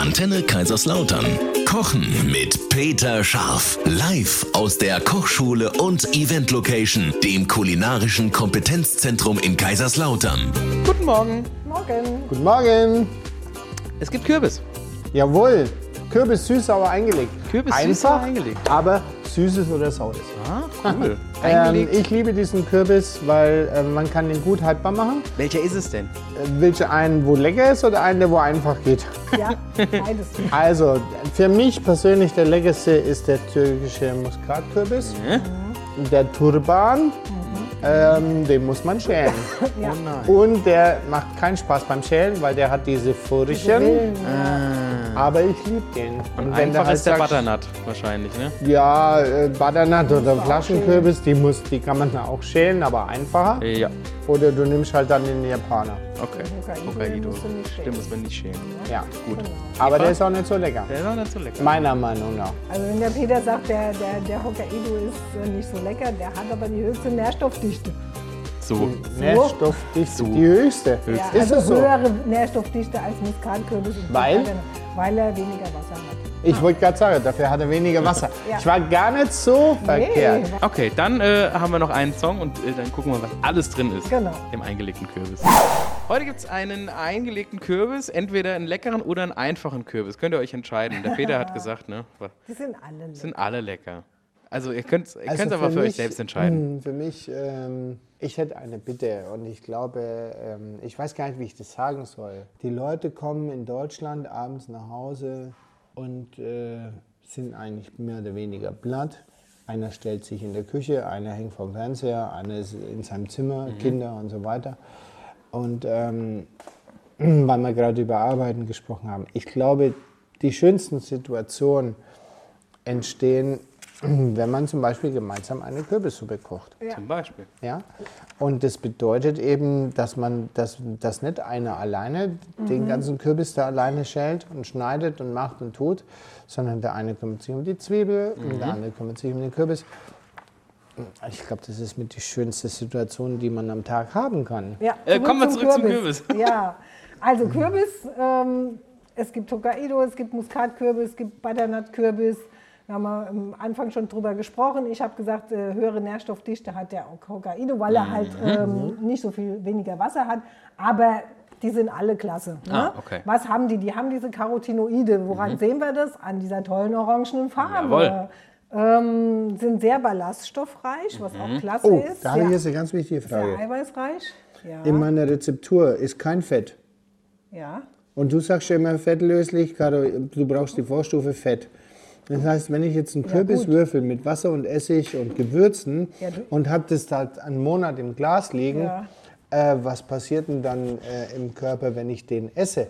Antenne Kaiserslautern. Kochen mit Peter Scharf. Live aus der Kochschule und Event Location, dem kulinarischen Kompetenzzentrum in Kaiserslautern. Guten Morgen. Morgen. Guten Morgen. Es gibt Kürbis. Jawohl. Kürbis süß, aber eingelegt. Kürbis süß, Einfach, aber eingelegt. aber süßes oder saures. Ah, cool. Ähm, ich liebe diesen Kürbis, weil äh, man kann den gut haltbar machen. Welcher ist es denn? Äh, willst du einen, wo lecker ist oder einen, der wo einfach geht? Ja, beides. Also, für mich persönlich der leckerste ist der türkische Muskatkürbis. Der Turban, ähm, den muss man schälen. Ja. Oh nein. Und der macht keinen Spaß beim Schälen, weil der hat diese Furchen. Willen, Aber ich liebe den. Und wenn du einfach halt ist der sagst, Butternut wahrscheinlich, ne? Ja, äh, Butternut oder Flaschenkürbis, die, muss, die kann man auch schälen, aber einfacher. Ja. Oder du nimmst halt dann den Japaner. Okay. Hokkaido schälen. Stimmt, muss man nicht schälen. Ja, Gut. aber der ist auch nicht so lecker. Der ist auch nicht so lecker. Meiner Meinung nach. Also wenn der Peter sagt, der, der, der Hokkaido ist nicht so lecker, der hat aber die höchste Nährstoffdichte. So. Nährstoffdichte, die höchste. Ja, Ist also es so? höhere Nährstoffdichte als Muskatkürbis. Weil? Weil er weniger Wasser hat. Ich wollte gerade sagen, dafür hat er weniger Wasser. Ja. Ich war gar nicht so verkehrt. Okay, dann äh, haben wir noch einen Song und äh, dann gucken wir, was alles drin ist Genau. im eingelegten Kürbis. Heute gibt es einen eingelegten Kürbis, entweder einen leckeren oder einen einfachen Kürbis. Könnt ihr euch entscheiden. Der Peter hat gesagt, ne? Die sind alle lecker. Sind alle lecker. Also ihr könnt es Also aber für euch mich- selbst entscheiden. mh, Für mich, ähm, ich hätte eine Bitte und ich glaube, ähm, ich weiß gar nicht, wie ich das sagen soll. Die Leute kommen in Deutschland abends nach Hause und äh, sind eigentlich mehr oder weniger platt. Einer stellt sich in der Küche, einer hängt vom Fernseher, einer ist in seinem Zimmer, Kinder und so weiter. Und ähm, weil wir gerade über Arbeiten gesprochen haben, ich glaube, die schönsten Situationen entstehen, wenn man zum Beispiel gemeinsam eine Kürbissuppe kocht. Zum Beispiel. Ja? Und das bedeutet eben, dass man, dass, dass nicht einer alleine den ganzen Kürbis da alleine schält und schneidet und macht und tut, sondern der eine kümmert sich um die Zwiebel und der andere kümmert sich um den Kürbis. Ich glaube, das ist mit die schönste Situation, die man am Tag haben kann. Ja, Äh, kommen wir zurück zum Kürbis. Ja, also Kürbis, ähm, es gibt Hokkaido, es gibt Muskatkürbis, es gibt Butternut-Kürbis. Da haben wir am Anfang schon drüber gesprochen. Ich habe gesagt, äh, höhere Nährstoffdichte hat der Hokkaido, weil er halt Mhm. ähm, nicht so viel weniger Wasser hat. Aber die sind alle klasse. Ne? Ah, okay. Mhm. Was haben die? Die haben diese Carotinoide. Woran sehen wir das? An dieser tollen orangenen Farbe. Ähm, sind sehr ballaststoffreich, was auch klasse Oh, ist. da habe ich sehr, jetzt eine ganz wichtige sehr Frage. eiweißreich. Ja. In meiner Rezeptur ist kein Fett. ja. Und du sagst ja immer fettlöslich, Caro, du brauchst die Vorstufe Fett. Das heißt, wenn ich jetzt einen Kürbis gut. würfel mit Wasser und Essig und Gewürzen Ja, und habe das da einen Monat im Glas liegen, Ja. äh, was passiert denn dann äh, im Körper, wenn ich den esse?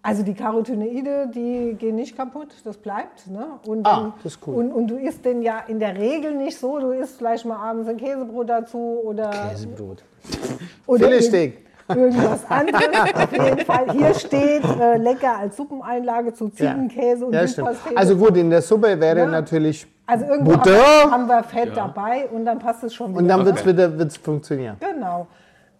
Also die Carotinoide, die gehen nicht kaputt, das bleibt. Ne? Und, Ah, dann- das ist cool. Und, und du isst den ja in der Regel nicht so, du isst vielleicht mal abends ein Käsebrot dazu oder, Käsebrot. oder Filetsteak. Irgendwas anderes. Auf jeden Fall, hier steht äh, lecker als Suppeneinlage zu Ziegenkäse und ja, stimmt. Süßpastete. Also gut, in der Suppe wäre Ja. natürlich also irgendwo haben Butter wir, haben wir Fett dabei und dann passt es schon wieder. und dann Okay. wird's wieder wird's funktionieren. Genau.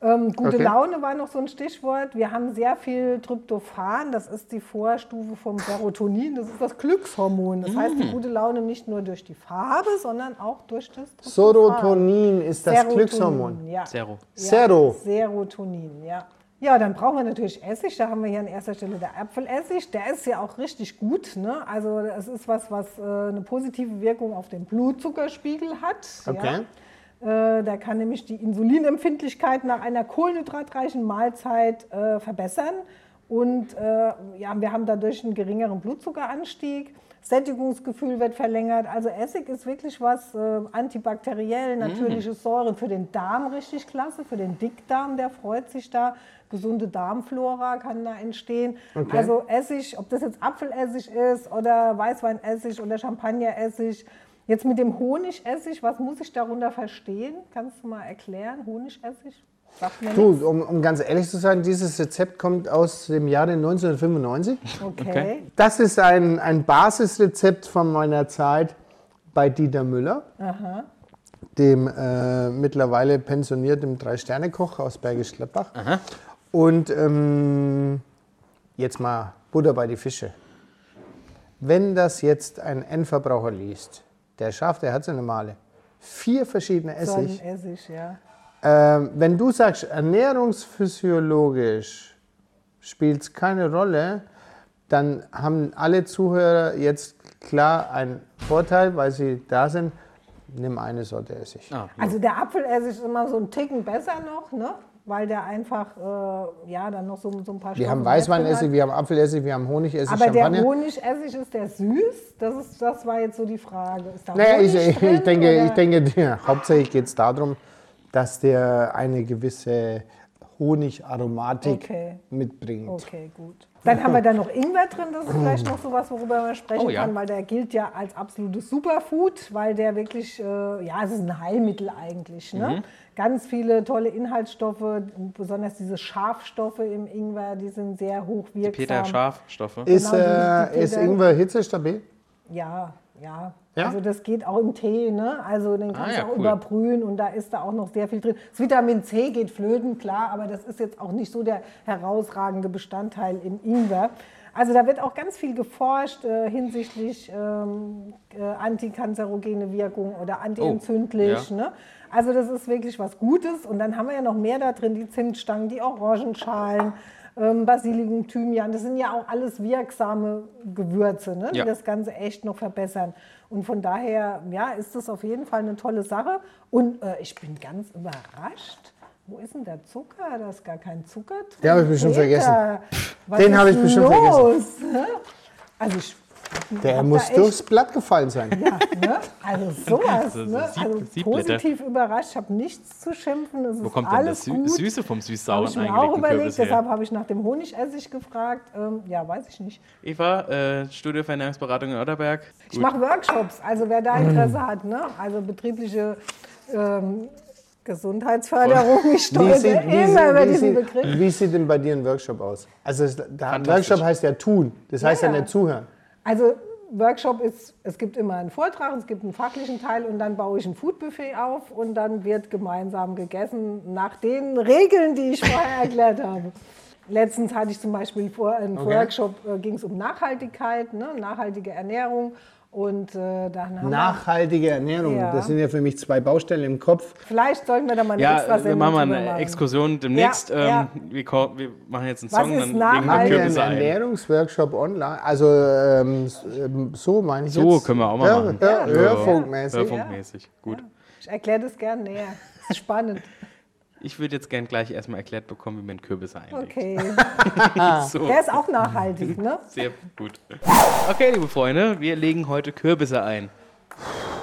Ähm, gute Okay. Laune war noch so ein Stichwort. Wir haben sehr viel Tryptophan, das ist die Vorstufe vom Serotonin, das ist das Glückshormon. Das heißt, Mm. die gute Laune nicht nur durch die Farbe, sondern auch durch das Tryptophan. Serotonin ist das Serotonin, Glückshormon. Ja. Zero. Ja, Zero. Serotonin, ja. Ja, dann brauchen wir natürlich Essig. Da haben wir hier an erster Stelle der Apfelessig. Der ist ja auch richtig gut. Ne? Also es ist was, was äh, eine positive Wirkung auf den Blutzuckerspiegel hat. Okay. Ja? Äh, der kann nämlich die Insulinempfindlichkeit nach einer kohlenhydratreichen Mahlzeit äh, verbessern. Und äh, ja, wir haben dadurch einen geringeren Blutzuckeranstieg. Sättigungsgefühl wird verlängert. Also Essig ist wirklich was äh, antibakteriell, natürliche Säuren für den Darm richtig klasse, für den Dickdarm, der freut sich da. Gesunde Darmflora kann da entstehen. Okay. Also Essig, ob das jetzt Apfelessig ist oder Weißweinessig oder Champagneressig. Jetzt mit dem Honigessig, was muss ich darunter verstehen? Kannst du mal erklären? Honigessig? Du, um, um ganz ehrlich zu sein, dieses Rezept kommt aus dem Jahre 1995. Okay. Das ist ein, ein Basisrezept von meiner Zeit bei Dieter Müller, dem äh, mittlerweile pensionierten Drei-Sterne-Koch aus Bergisch Gladbach. Und ähm, jetzt mal Butter bei die Fische. Wenn das jetzt ein Endverbraucher liest, der schafft, der hat so eine Male, vier verschiedene Essig. Essig, ja. Ähm, wenn du sagst, ernährungsphysiologisch spielt es keine Rolle, dann haben alle Zuhörer jetzt klar einen Vorteil, weil sie da sind. Nimm eine Sorte Essig. Ah, Also der Apfelessig ist immer so ein Ticken besser noch, ne? Weil der einfach äh, ja dann noch so, so ein paar Wir haben Weißweinessig, wir haben Apfelessig, wir haben Honigessig, Aber der Champagner. Honigessig ist der süß? Das, ist, das war jetzt so die Frage. Ist da Naja, ich, ich, drin, ich denke, oder? ich denke ja, hauptsächlich geht es darum, dass der eine gewisse Honigaromatik Okay. mitbringt. Okay, gut. Dann haben wir da noch Ingwer drin, das ist vielleicht noch so was, worüber man sprechen Oh, ja. kann, weil der gilt ja als absolutes Superfood, weil der wirklich, äh, ja, es ist ein Heilmittel eigentlich. Mhm. Ne? Ganz viele tolle Inhaltsstoffe, besonders diese Schafstoffe im Ingwer, die sind sehr hochwirksam. Peter Schafstoffe. Ist, Genau, die- äh, die ist Ingwer hitzestabil? Ja, ja. Ja? Also das geht auch im Tee, ne? Also den kannst ja, du auch cool. überbrühen und da ist da auch noch sehr viel drin. Das Vitamin C geht flöten, klar, aber das ist jetzt auch nicht so der herausragende Bestandteil im Ingwer. Also da wird auch ganz viel geforscht äh, hinsichtlich ähm, äh, antikanzerogene Wirkung oder antientzündlich. ja. ne? Also das ist wirklich was Gutes. Und dann haben wir ja noch mehr da drin, die Zimtstangen, die Orangenschalen, Basilikum, Thymian. Das sind ja auch alles wirksame Gewürze, ne? die Ja. das Ganze echt noch verbessern. Und von daher ja, ist das auf jeden Fall eine tolle Sache. Und äh, ich bin ganz überrascht. Wo ist denn der Zucker? Da ist gar kein Zucker drin. Den habe ich bestimmt vergessen. Was Den habe ich bestimmt vergessen. los? Hä? Also ich Der muss durchs Blatt gefallen sein. ja, ne? Also sowas. So- so ne? Sieb- Also Siebblätter. positiv überrascht, ich habe nichts zu schimpfen. Es Wo ist kommt denn alles das Sü gut. Süße vom Habe süß-sauren ich mir auch überlegt, Kürbis her? deshalb habe ich nach dem Honigessig gefragt. Ähm, ja, weiß ich nicht. Eva, äh, Studio für Ernährungsberatung in Otterberg. Ich mache Workshops, also wer da Interesse hat, ne? also betriebliche ähm, Gesundheitsförderung. Ich Wie stolper sieht, wie, immer sieht, über diesen sieht, Begriff. wie sieht denn bei dir ein Workshop aus? Also da. Workshop heißt ja tun, das heißt ja, Ja. nicht zuhören. Also Workshop ist, es gibt immer einen Vortrag, es gibt einen fachlichen Teil und dann baue ich ein Foodbuffet auf und dann wird gemeinsam gegessen nach den Regeln, die ich vorher erklärt habe. Letztens hatte ich zum Beispiel vor, einen Okay. Workshop, äh, ging es um Nachhaltigkeit, ne, nachhaltige Ernährung und äh, dann haben wir, Nachhaltige Ernährung, Ja. das sind ja für mich zwei Baustellen im Kopf. vielleicht sollten wir da mal eine Ja, extra wir Sendung machen mal eine machen. Exkursion demnächst. Ja, ähm, ja. Wir, wir machen jetzt einen Was Song, ist dann legen wir nachhaltig? Machen wir einen Kürbisse ein. Ernährungsworkshop online? Also ähm, ähm, so meine ich So jetzt. können wir auch mal Hör, machen. Hör, Ja. Hörfunkmäßig. Hörfunkmäßig. Gut. Ich erkläre das gern näher. Das ist spannend. Ich würde jetzt gern gleich erstmal erklärt bekommen, wie man Kürbisse einlegt. Okay. So. Der ist auch nachhaltig, ne? Sehr gut. Okay, liebe Freunde, wir legen heute Kürbisse ein.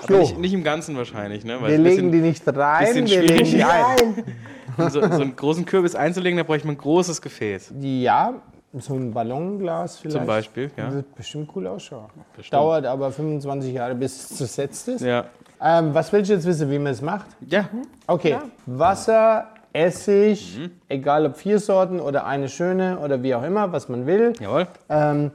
Aber Jo. nicht, nicht im Ganzen wahrscheinlich, ne? Weil Wir ein legen die bisschen- nicht rein, bisschen wir legen schwierig. die ein. Nein. um so, so einen großen Kürbis einzulegen, da bräuchte man ein großes Gefäß. Ja, so ein Ballonglas vielleicht. Zum Beispiel, ja. Wird bestimmt cool ausschauen. Bestimmt. Dauert aber 25 Jahre, bis es zersetzt ist. Ja. Ähm, was willst du jetzt wissen, wie man es macht? Ja, Okay, Wasser, Essig, Mhm. egal ob vier Sorten oder eine schöne oder wie auch immer, was man will. jawohl. Ähm,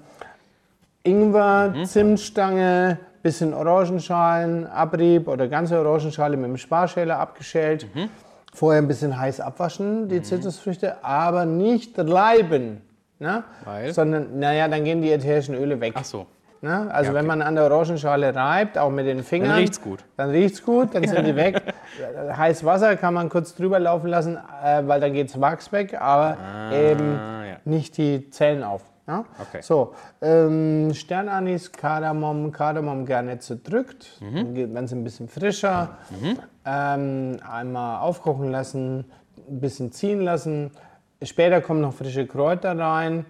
Ingwer, Mhm. Zimtstange, bisschen Orangenschalen, Abrieb oder ganze Orangenschale mit dem Sparschäler abgeschält. Mhm. Vorher ein bisschen heiß abwaschen, die Zitrusfrüchte, aber nicht reiben. Ne? Weil? Sondern, naja, dann gehen die ätherischen Öle weg. Ach so. Ne? Also Ja, wenn okay. man an der Orangenschale reibt, auch mit den Fingern. Dann riecht's gut. Dann riecht's gut, dann sind die weg. Heiß Wasser kann man kurz drüber laufen lassen, äh, weil dann geht's Wachs weg, aber eben Ah, ja. nicht die Zellen auf. Ja? Okay. So, ähm, Sternanis, Kardamom, Kardamom gerne zerdrückt, Mhm. dann werden sie ein bisschen frischer. Ähm, einmal aufkochen lassen, ein bisschen ziehen lassen. Später kommen noch frische Kräuter rein,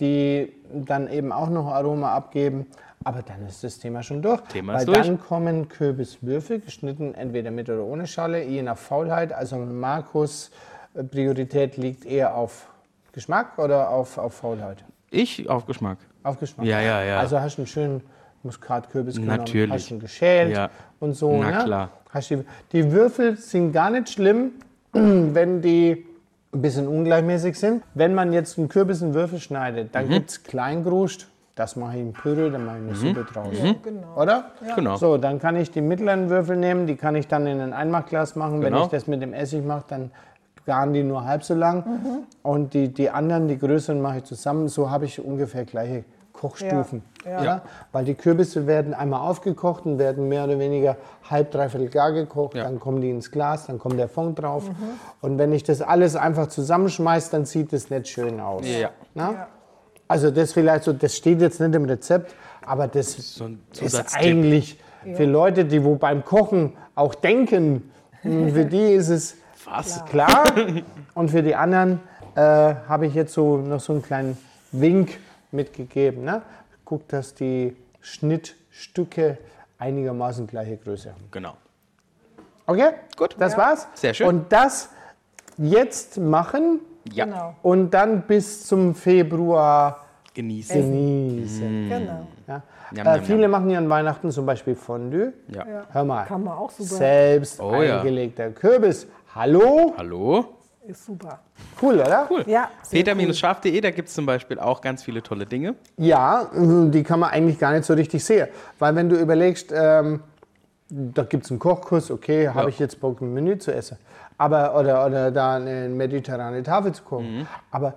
die dann eben auch noch Aroma abgeben. Aber dann ist das Thema schon durch. Thema weil ist durch. dann kommen Kürbiswürfel, geschnitten entweder mit oder ohne Schale, je nach Faulheit. Also Markus, äh, Priorität liegt eher auf Geschmack oder auf, auf Faulheit? Ich auf Geschmack. Auf Geschmack. Ja, ja, ja. Also hast du einen schönen Muskatkürbis genommen, Natürlich. hast ihn geschält Ja. und so. Na ne? klar. Hast die, die Würfel sind gar nicht schlimm, wenn die ein bisschen ungleichmäßig sind. Wenn man jetzt einen Kürbis in Würfel schneidet, Mhm. dann gibt es Kleingruscht. Das mache ich in Püree, dann mache ich eine Suppe draus. Genau. Oder? Genau. So, dann kann ich die mittleren Würfel nehmen, die kann ich dann in ein Einmachglas machen. Wenn Genau. ich das mit dem Essig mache, dann garen die nur halb so lang. Und die, die anderen, die größeren, mache ich zusammen. So habe ich ungefähr gleiche Kochstufen. Ja, Ja. Weil die Kürbisse werden einmal aufgekocht und werden mehr oder weniger halb, dreiviertel gar gekocht. Ja. Dann kommen die ins Glas, dann kommt der Fond drauf. Und wenn ich das alles einfach zusammenschmeiße, dann sieht es nicht schön aus. Ja. Also das vielleicht so, das steht jetzt nicht im Rezept, aber das so ein ist eigentlich für Leute, die wo beim Kochen auch denken, für die ist es Was? klar. Und für die anderen äh, habe ich jetzt so noch so einen kleinen Wink mitgegeben. Ne? Guck, dass die Schnittstücke einigermaßen gleiche Größe haben. Genau. Okay? Gut. Das Ja. war's. Sehr schön. Und das jetzt machen Ja. Genau. und dann bis zum Februar Genießen. genießen. genau. Ja. Njam, äh, njam, viele machen ja an Weihnachten zum Beispiel Fondue. Ja. Hör mal. Kann man auch super. Selbst Oh ja. eingelegter Kürbis. Hallo? Hallo? Ist super. Cool, oder? Cool. Ja, Peter-scharf.de, da gibt es zum Beispiel auch ganz viele tolle Dinge. Ja, äh, die kann man eigentlich gar nicht so richtig sehen. Weil wenn du überlegst, ähm, da gibt es einen Kochkurs, okay, habe Ja. ich jetzt Bock, ein Menü zu essen. Aber, oder, oder da eine mediterrane Tafel zu kochen. Mhm. Aber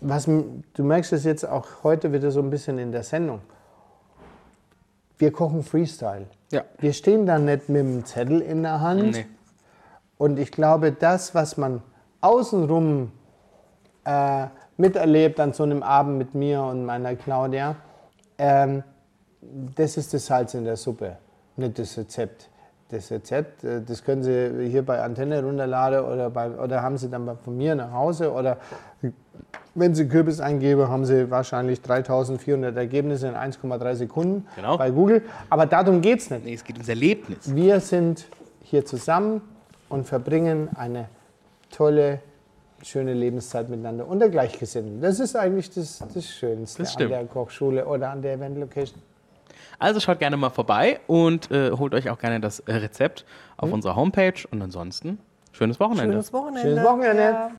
was, du merkst es jetzt auch heute wieder so ein bisschen in der Sendung. Wir kochen Freestyle. Ja. Wir stehen da nicht mit dem Zettel in der Hand. Nee. Und ich glaube, das, was man außenrum äh, miterlebt an so einem Abend mit mir und meiner Claudia, ähm, das ist das Salz in der Suppe, nicht das Rezept. Das Rezept, äh, das können Sie hier bei Antenne runterladen oder, bei, oder haben Sie dann von mir nach Hause oder wenn Sie Kürbis eingeben, haben Sie wahrscheinlich 3400 Ergebnisse in 1,3 Sekunden Genau. bei Google. Aber darum geht es nicht. Nee, es geht ums Erlebnis. Wir sind hier zusammen und verbringen eine tolle, schöne Lebenszeit miteinander unter Gleichgesinnten. Das ist eigentlich das, das Schönste Das an der Kochschule oder an der Event Location. Also schaut gerne mal vorbei und äh, holt euch auch gerne das Rezept auf unserer Homepage. Und ansonsten, schönes Wochenende. Schönes Wochenende. Schönes Wochenende. Ja.